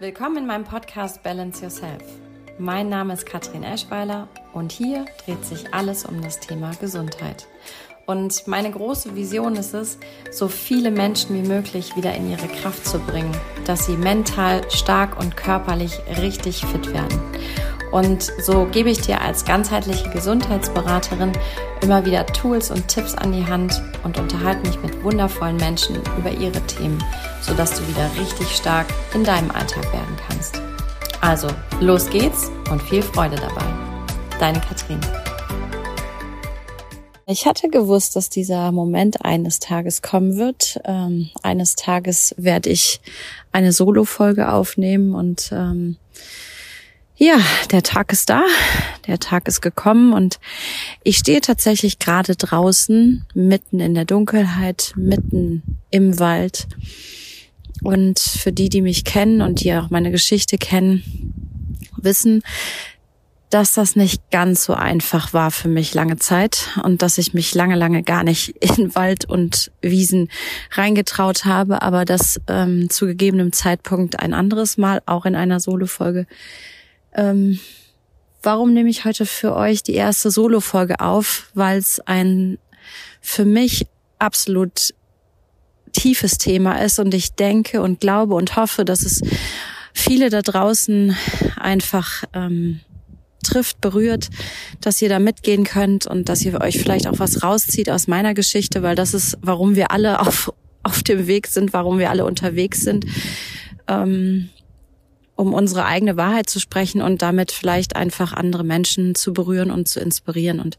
Willkommen in meinem Podcast Balance Yourself. Mein Name ist Katrin Eschweiler und hier dreht sich alles um das Thema Gesundheit. Und meine große Vision ist es, so viele Menschen wie möglich wieder in ihre Kraft zu bringen, dass sie mental stark und körperlich richtig fit werden. Und so gebe ich dir als ganzheitliche Gesundheitsberaterin immer wieder Tools und Tipps an die Hand und unterhalte mich mit wundervollen Menschen über ihre Themen, sodass du wieder richtig stark in deinem Alltag werden kannst. Also, los geht's und viel Freude dabei. Deine Katrin. Ich hatte gewusst, dass dieser Moment eines Tages kommen wird. Ähm, eines Tages werde ich eine Solo-Folge aufnehmen und ähm, ja, der Tag ist da, der Tag ist gekommen und ich stehe tatsächlich gerade draußen, mitten in der Dunkelheit, mitten im Wald. Und für die, die mich kennen und die auch meine Geschichte kennen, wissen, dass das nicht ganz so einfach war für mich lange Zeit und dass ich mich lange, lange gar nicht in Wald und Wiesen reingetraut habe, aber das ähm, zu gegebenem Zeitpunkt ein anderes Mal, auch in einer Solo-Folge, ähm, warum nehme ich heute für euch die erste Solo-Folge auf? Weil es ein für mich absolut tiefes Thema ist und ich denke und glaube und hoffe, dass es viele da draußen einfach ähm, trifft, berührt, dass ihr da mitgehen könnt und dass ihr euch vielleicht auch was rauszieht aus meiner Geschichte, weil das ist, warum wir alle auf, auf dem Weg sind, warum wir alle unterwegs sind. Ähm, um unsere eigene Wahrheit zu sprechen und damit vielleicht einfach andere Menschen zu berühren und zu inspirieren. Und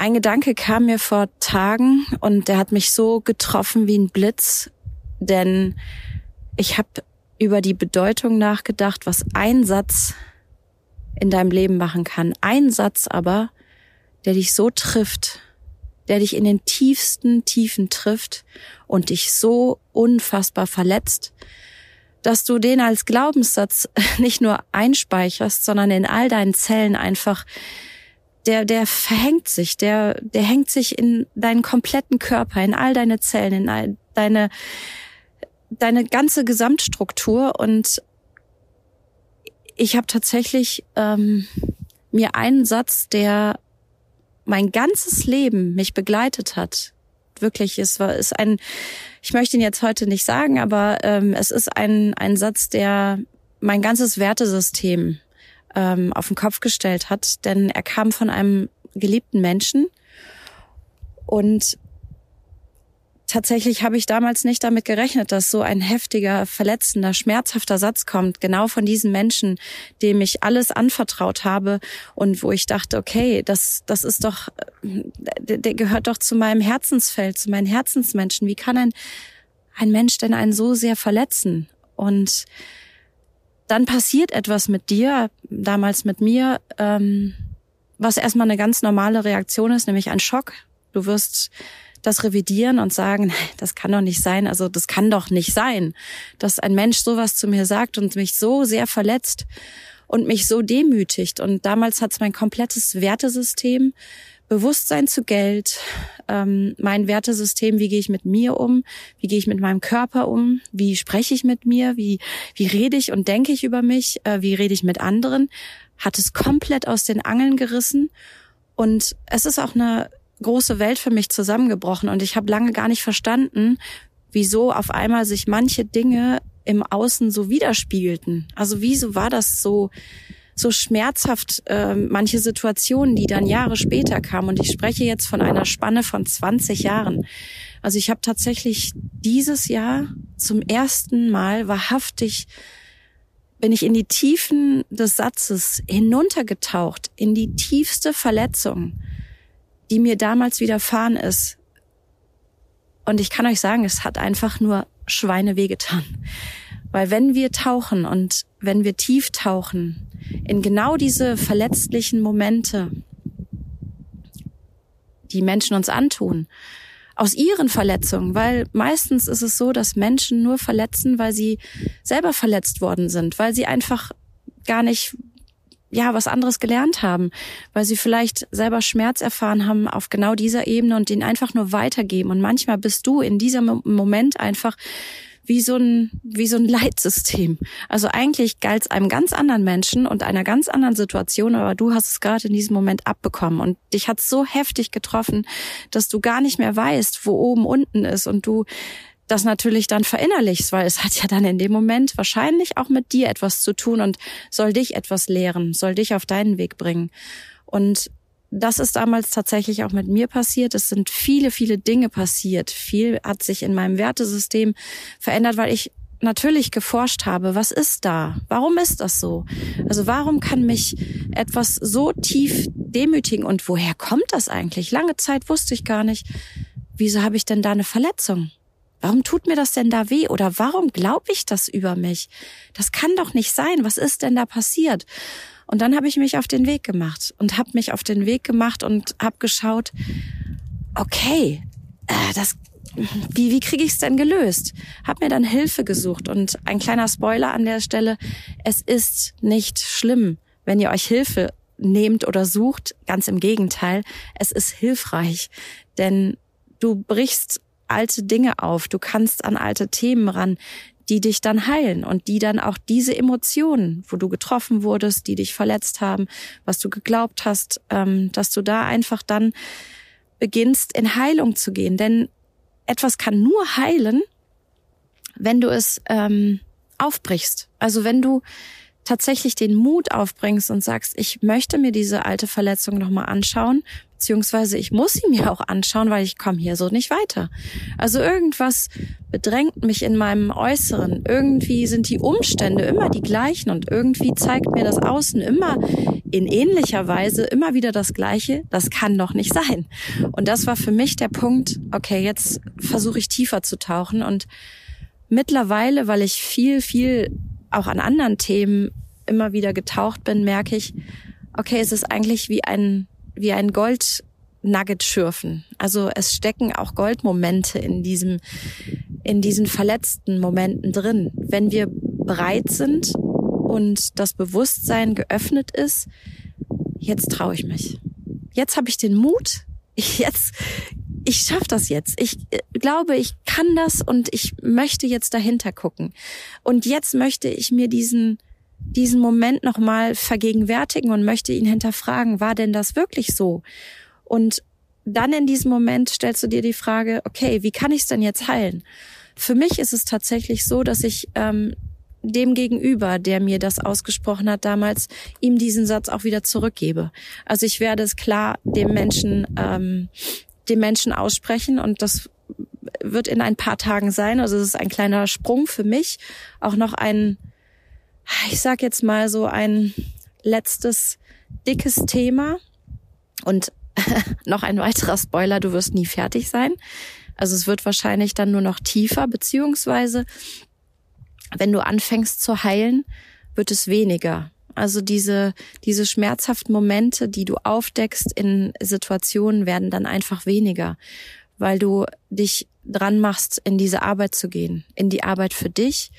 ein Gedanke kam mir vor Tagen und der hat mich so getroffen wie ein Blitz, denn ich habe über die Bedeutung nachgedacht, was ein Satz in deinem Leben machen kann. Ein Satz aber, der dich so trifft, der dich in den tiefsten Tiefen trifft und dich so unfassbar verletzt, dass du den als Glaubenssatz nicht nur einspeicherst, sondern in all deinen Zellen einfach der, der verhängt sich, der, der hängt sich in deinen kompletten Körper, in all deine Zellen, in all deine, deine ganze Gesamtstruktur. Und ich habe tatsächlich ähm, mir einen Satz, der mein ganzes Leben mich begleitet hat, wirklich, es war, ist ein, ich möchte ihn jetzt heute nicht sagen, aber ähm, es ist ein, ein Satz, der mein ganzes Wertesystem ähm, auf den Kopf gestellt hat, denn er kam von einem geliebten Menschen und tatsächlich habe ich damals nicht damit gerechnet, dass so ein heftiger, verletzender, schmerzhafter Satz kommt, genau von diesem Menschen, dem ich alles anvertraut habe und wo ich dachte, okay, das, das ist doch, der, der gehört doch zu meinem Herzensfeld, zu meinen Herzensmenschen. Wie kann ein, ein Mensch denn einen so sehr verletzen? Und dann passiert etwas mit dir, damals mit mir, ähm, was erstmal eine ganz normale Reaktion ist, nämlich ein Schock. Du wirst das revidieren und sagen, das kann doch nicht sein, also das kann doch nicht sein, dass ein Mensch sowas zu mir sagt und mich so sehr verletzt und mich so demütigt. Und damals hat es mein komplettes Wertesystem, Bewusstsein zu Geld, ähm, mein Wertesystem, wie gehe ich mit mir um, wie gehe ich mit meinem Körper um, wie spreche ich mit mir, wie, wie rede ich und denke ich über mich, äh, wie rede ich mit anderen, hat es komplett aus den Angeln gerissen. Und es ist auch eine große Welt für mich zusammengebrochen. Und ich habe lange gar nicht verstanden, wieso auf einmal sich manche Dinge im Außen so widerspiegelten. Also wieso war das so so schmerzhaft äh, manche Situationen, die dann Jahre später kamen. Und ich spreche jetzt von einer Spanne von 20 Jahren. Also ich habe tatsächlich dieses Jahr zum ersten Mal wahrhaftig bin ich in die Tiefen des Satzes hinuntergetaucht, in die tiefste Verletzung die mir damals widerfahren ist. Und ich kann euch sagen, es hat einfach nur Schweine wehgetan. Weil wenn wir tauchen und wenn wir tief tauchen in genau diese verletzlichen Momente, die Menschen uns antun, aus ihren Verletzungen, weil meistens ist es so, dass Menschen nur verletzen, weil sie selber verletzt worden sind, weil sie einfach gar nicht ja, was anderes gelernt haben, weil sie vielleicht selber Schmerz erfahren haben auf genau dieser Ebene und den einfach nur weitergeben. Und manchmal bist du in diesem Moment einfach wie so ein, wie so ein Leitsystem. Also eigentlich galt es einem ganz anderen Menschen und einer ganz anderen Situation, aber du hast es gerade in diesem Moment abbekommen und dich hat so heftig getroffen, dass du gar nicht mehr weißt, wo oben unten ist und du das natürlich dann verinnerlichst, weil es hat ja dann in dem Moment wahrscheinlich auch mit dir etwas zu tun und soll dich etwas lehren, soll dich auf deinen Weg bringen. Und das ist damals tatsächlich auch mit mir passiert. Es sind viele, viele Dinge passiert. Viel hat sich in meinem Wertesystem verändert, weil ich natürlich geforscht habe, was ist da? Warum ist das so? Also warum kann mich etwas so tief demütigen und woher kommt das eigentlich? Lange Zeit wusste ich gar nicht, wieso habe ich denn da eine Verletzung? Warum tut mir das denn da weh? Oder warum glaube ich das über mich? Das kann doch nicht sein. Was ist denn da passiert? Und dann habe ich mich auf den Weg gemacht und habe mich auf den Weg gemacht und habe geschaut, okay, äh, das wie, wie kriege ich es denn gelöst? Hab mir dann Hilfe gesucht und ein kleiner Spoiler an der Stelle, es ist nicht schlimm, wenn ihr euch Hilfe nehmt oder sucht, ganz im Gegenteil, es ist hilfreich, denn du brichst alte Dinge auf, du kannst an alte Themen ran, die dich dann heilen und die dann auch diese Emotionen, wo du getroffen wurdest, die dich verletzt haben, was du geglaubt hast, ähm, dass du da einfach dann beginnst in Heilung zu gehen. Denn etwas kann nur heilen, wenn du es ähm, aufbrichst. Also wenn du tatsächlich den Mut aufbringst und sagst, ich möchte mir diese alte Verletzung nochmal anschauen, beziehungsweise ich muss sie mir auch anschauen, weil ich komme hier so nicht weiter. Also irgendwas bedrängt mich in meinem Äußeren. Irgendwie sind die Umstände immer die gleichen und irgendwie zeigt mir das Außen immer in ähnlicher Weise immer wieder das Gleiche. Das kann doch nicht sein. Und das war für mich der Punkt, okay, jetzt versuche ich tiefer zu tauchen und mittlerweile, weil ich viel, viel auch an anderen Themen immer wieder getaucht bin, merke ich, okay, es ist eigentlich wie ein, wie ein Goldnugget schürfen. Also es stecken auch Goldmomente in diesem, in diesen verletzten Momenten drin. Wenn wir bereit sind und das Bewusstsein geöffnet ist, jetzt traue ich mich. Jetzt habe ich den Mut, jetzt ich schaffe das jetzt. Ich äh, glaube, ich kann das und ich möchte jetzt dahinter gucken. Und jetzt möchte ich mir diesen diesen Moment nochmal vergegenwärtigen und möchte ihn hinterfragen, war denn das wirklich so? Und dann in diesem Moment stellst du dir die Frage, okay, wie kann ich es denn jetzt heilen? Für mich ist es tatsächlich so, dass ich ähm, dem Gegenüber, der mir das ausgesprochen hat damals, ihm diesen Satz auch wieder zurückgebe. Also ich werde es klar dem Menschen ähm, dem Menschen aussprechen und das wird in ein paar Tagen sein. Also es ist ein kleiner Sprung für mich. Auch noch ein, ich sag jetzt mal so ein letztes dickes Thema und noch ein weiterer Spoiler, du wirst nie fertig sein. Also es wird wahrscheinlich dann nur noch tiefer, beziehungsweise wenn du anfängst zu heilen, wird es weniger. Also diese, diese schmerzhaften Momente, die du aufdeckst in Situationen, werden dann einfach weniger, weil du dich dran machst, in diese Arbeit zu gehen, in die Arbeit für dich,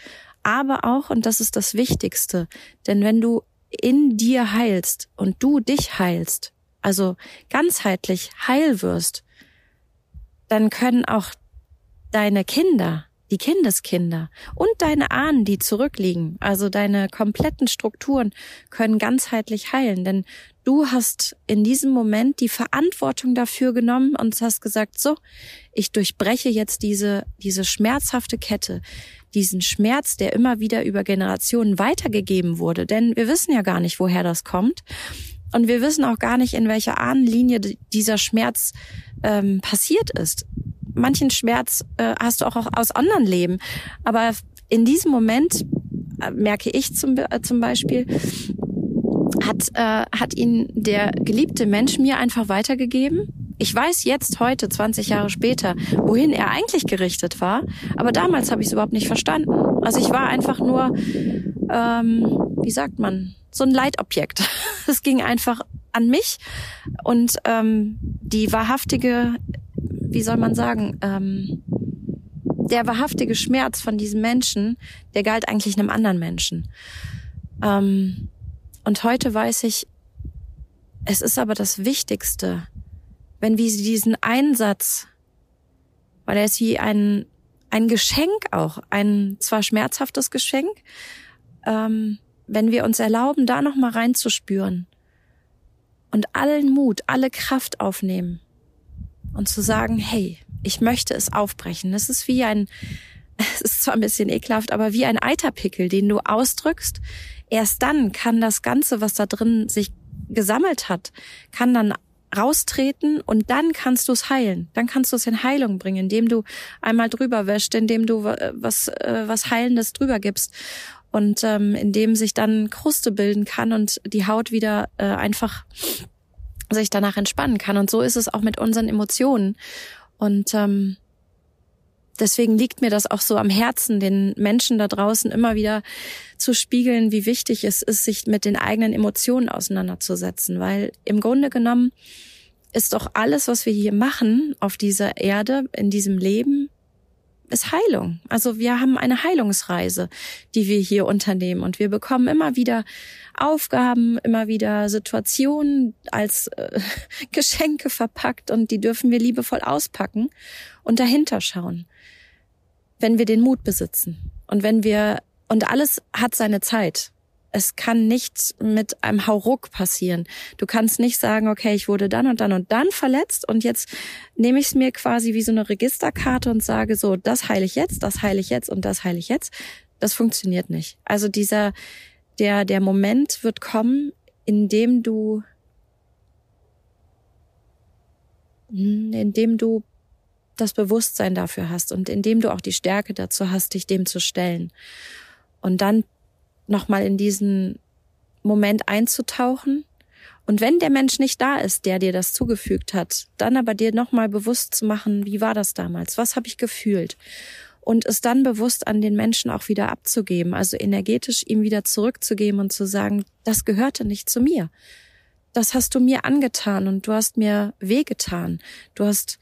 aber auch, und das ist das Wichtigste, denn wenn du in dir heilst und du dich heilst, also ganzheitlich heil wirst, dann können auch deine Kinder die Kindeskinder und deine Ahnen, die zurückliegen, also deine kompletten Strukturen können ganzheitlich heilen, denn du hast in diesem Moment die Verantwortung dafür genommen und hast gesagt, so, ich durchbreche jetzt diese, diese schmerzhafte Kette, diesen Schmerz, der immer wieder über Generationen weitergegeben wurde, denn wir wissen ja gar nicht, woher das kommt. Und wir wissen auch gar nicht, in welcher Ahnenlinie dieser Schmerz ähm, passiert ist manchen Schmerz äh, hast du auch aus anderen Leben. Aber in diesem Moment äh, merke ich zum, äh, zum Beispiel, hat, äh, hat ihn der geliebte Mensch mir einfach weitergegeben. Ich weiß jetzt heute, 20 Jahre später, wohin er eigentlich gerichtet war, aber damals habe ich es überhaupt nicht verstanden. Also ich war einfach nur, ähm, wie sagt man, so ein Leitobjekt. Es ging einfach an mich und ähm, die wahrhaftige wie soll man sagen, ähm, der wahrhaftige Schmerz von diesem Menschen, der galt eigentlich einem anderen Menschen. Ähm, und heute weiß ich, es ist aber das Wichtigste, wenn wir diesen Einsatz, weil er ist wie ein, ein Geschenk auch, ein zwar schmerzhaftes Geschenk, ähm, wenn wir uns erlauben, da noch mal reinzuspüren und allen Mut, alle Kraft aufnehmen und zu sagen, hey, ich möchte es aufbrechen. Das ist wie ein, es ist zwar ein bisschen ekelhaft, aber wie ein Eiterpickel, den du ausdrückst. Erst dann kann das Ganze, was da drin sich gesammelt hat, kann dann raustreten und dann kannst du es heilen. Dann kannst du es in Heilung bringen, indem du einmal drüber wäscht, indem du was, äh, was Heilendes drüber gibst und ähm, indem sich dann Kruste bilden kann und die Haut wieder äh, einfach sich danach entspannen kann. Und so ist es auch mit unseren Emotionen. Und ähm, deswegen liegt mir das auch so am Herzen, den Menschen da draußen immer wieder zu spiegeln, wie wichtig es ist, sich mit den eigenen Emotionen auseinanderzusetzen. Weil im Grunde genommen ist doch alles, was wir hier machen auf dieser Erde, in diesem Leben, ist Heilung. Also wir haben eine Heilungsreise, die wir hier unternehmen und wir bekommen immer wieder Aufgaben, immer wieder Situationen als äh, Geschenke verpackt und die dürfen wir liebevoll auspacken und dahinter schauen. Wenn wir den Mut besitzen und wenn wir und alles hat seine Zeit. Es kann nicht mit einem Hauruck passieren. Du kannst nicht sagen, okay, ich wurde dann und dann und dann verletzt und jetzt nehme ich es mir quasi wie so eine Registerkarte und sage so, das heile ich jetzt, das heile ich jetzt und das heile ich jetzt. Das funktioniert nicht. Also dieser, der, der Moment wird kommen, in dem du, in dem du das Bewusstsein dafür hast und in dem du auch die Stärke dazu hast, dich dem zu stellen. Und dann nochmal in diesen Moment einzutauchen. Und wenn der Mensch nicht da ist, der dir das zugefügt hat, dann aber dir nochmal bewusst zu machen, wie war das damals? Was habe ich gefühlt? Und es dann bewusst an den Menschen auch wieder abzugeben, also energetisch ihm wieder zurückzugeben und zu sagen, das gehörte nicht zu mir. Das hast du mir angetan und du hast mir wehgetan. Du hast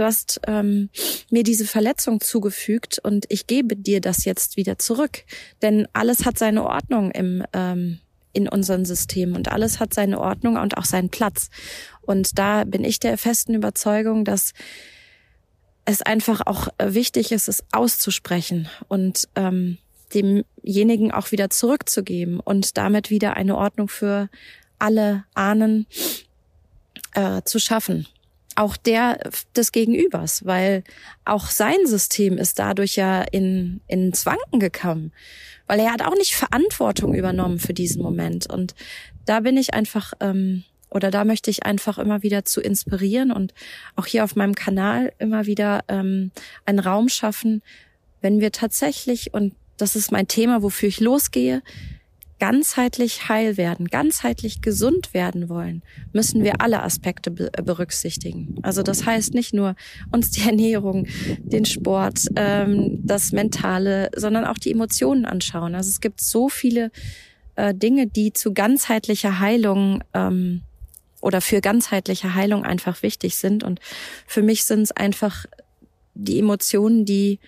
du hast ähm, mir diese Verletzung zugefügt und ich gebe dir das jetzt wieder zurück. Denn alles hat seine Ordnung im, ähm, in unserem System und alles hat seine Ordnung und auch seinen Platz. Und da bin ich der festen Überzeugung, dass es einfach auch wichtig ist, es auszusprechen und ähm, demjenigen auch wieder zurückzugeben und damit wieder eine Ordnung für alle Ahnen äh, zu schaffen auch der des Gegenübers, weil auch sein System ist dadurch ja in, in Zwanken gekommen, weil er hat auch nicht Verantwortung übernommen für diesen Moment. Und da bin ich einfach, ähm, oder da möchte ich einfach immer wieder zu inspirieren und auch hier auf meinem Kanal immer wieder ähm, einen Raum schaffen, wenn wir tatsächlich, und das ist mein Thema, wofür ich losgehe, ganzheitlich heil werden, ganzheitlich gesund werden wollen, müssen wir alle Aspekte äh, berücksichtigen. Also das heißt nicht nur uns die Ernährung, den Sport, ähm, das Mentale, sondern auch die Emotionen anschauen. Also es gibt so viele äh, Dinge, die zu ganzheitlicher Heilung ähm, oder für ganzheitliche Heilung einfach wichtig sind. Und für mich sind es einfach die Emotionen, die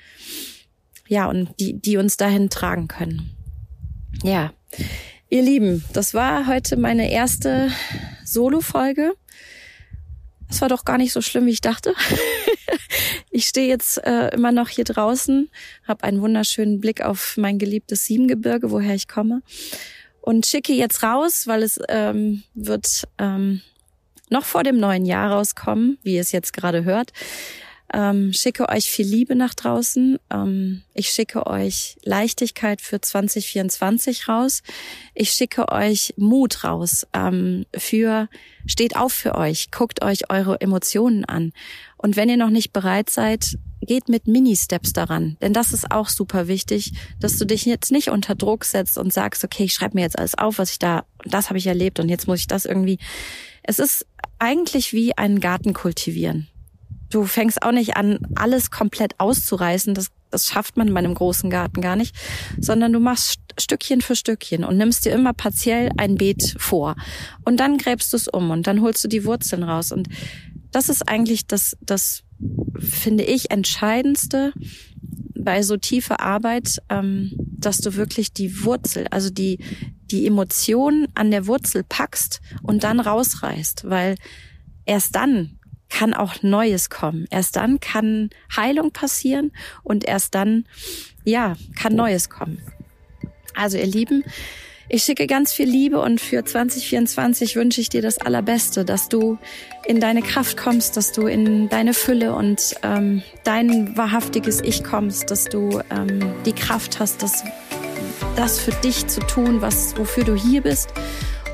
ja und die, die uns dahin tragen können. Ja, ihr Lieben, das war heute meine erste Solo-Folge. Es war doch gar nicht so schlimm, wie ich dachte. ich stehe jetzt äh, immer noch hier draußen, habe einen wunderschönen Blick auf mein geliebtes Siebengebirge, woher ich komme, und schicke jetzt raus, weil es ähm, wird ähm, noch vor dem neuen Jahr rauskommen, wie ihr es jetzt gerade hört. Ähm, schicke euch viel Liebe nach draußen. Ähm, ich schicke euch Leichtigkeit für 2024 raus. Ich schicke euch Mut raus. Ähm, für steht auf für euch, guckt euch eure Emotionen an. Und wenn ihr noch nicht bereit seid, geht mit Mini-Steps daran. Denn das ist auch super wichtig, dass du dich jetzt nicht unter Druck setzt und sagst, okay, ich schreibe mir jetzt alles auf, was ich da, das habe ich erlebt und jetzt muss ich das irgendwie. Es ist eigentlich wie einen Garten kultivieren. Du fängst auch nicht an, alles komplett auszureißen. Das, das schafft man in meinem großen Garten gar nicht, sondern du machst Stückchen für Stückchen und nimmst dir immer partiell ein Beet vor. Und dann gräbst du es um und dann holst du die Wurzeln raus. Und das ist eigentlich das, das finde ich, entscheidendste bei so tiefer Arbeit, ähm, dass du wirklich die Wurzel, also die, die Emotionen an der Wurzel packst und dann rausreißt, weil erst dann kann auch Neues kommen. Erst dann kann Heilung passieren und erst dann, ja, kann Neues kommen. Also ihr Lieben, ich schicke ganz viel Liebe und für 2024 wünsche ich dir das Allerbeste, dass du in deine Kraft kommst, dass du in deine Fülle und ähm, dein wahrhaftiges Ich kommst, dass du ähm, die Kraft hast, das, das für dich zu tun, was wofür du hier bist.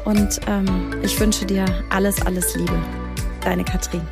Und ähm, ich wünsche dir alles, alles Liebe. Deine Katrin.